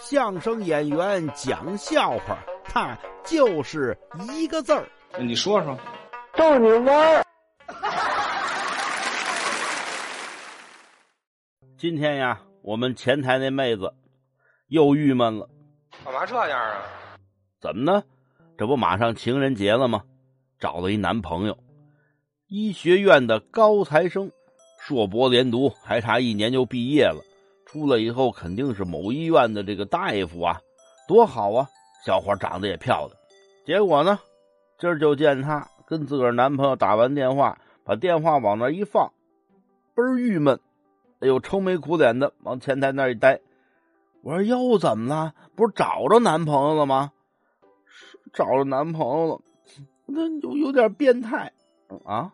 相声演员讲笑话，他就是一个字儿。你说说，逗你玩儿。今天呀，我们前台那妹子又郁闷了。干嘛这样啊？怎么呢？这不马上情人节了吗？找了一男朋友，医学院的高材生，硕博连读，还差一年就毕业了。出来以后肯定是某医院的这个大夫啊，多好啊！小伙长得也漂亮。结果呢，今儿就见她跟自个儿男朋友打完电话，把电话往那一放，倍儿郁闷。哎呦，愁眉苦脸的往前台那一待。我说又怎么了？不是找着男朋友了吗？是找着男朋友了，那有有点变态啊！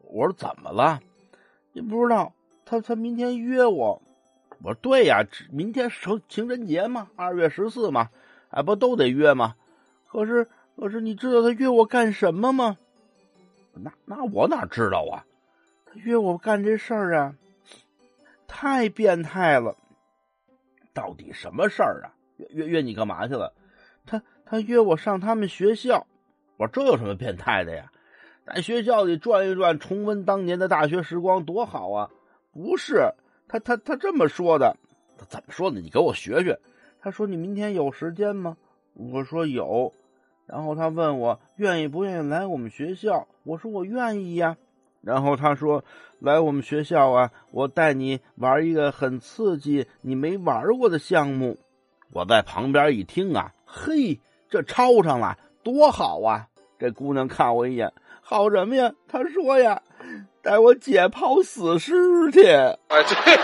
我说怎么了？你不知道他他明天约我。我说对呀，明天是情人节嘛，二月十四嘛，哎，不都得约吗？可是可是，你知道他约我干什么吗？那那我哪知道啊？他约我干这事儿啊，太变态了！到底什么事儿啊？约约你干嘛去了？他他约我上他们学校。我说这有什么变态的呀？在学校里转一转，重温当年的大学时光，多好啊！不是。他他他这么说的，他怎么说的？你给我学学。他说：“你明天有时间吗？”我说：“有。”然后他问我愿意不愿意来我们学校。我说：“我愿意呀。”然后他说：“来我们学校啊，我带你玩一个很刺激、你没玩过的项目。”我在旁边一听啊，嘿，这抄上了，多好啊！这姑娘看我一眼，好什么呀？她说呀。带我解剖死尸去！哎，对。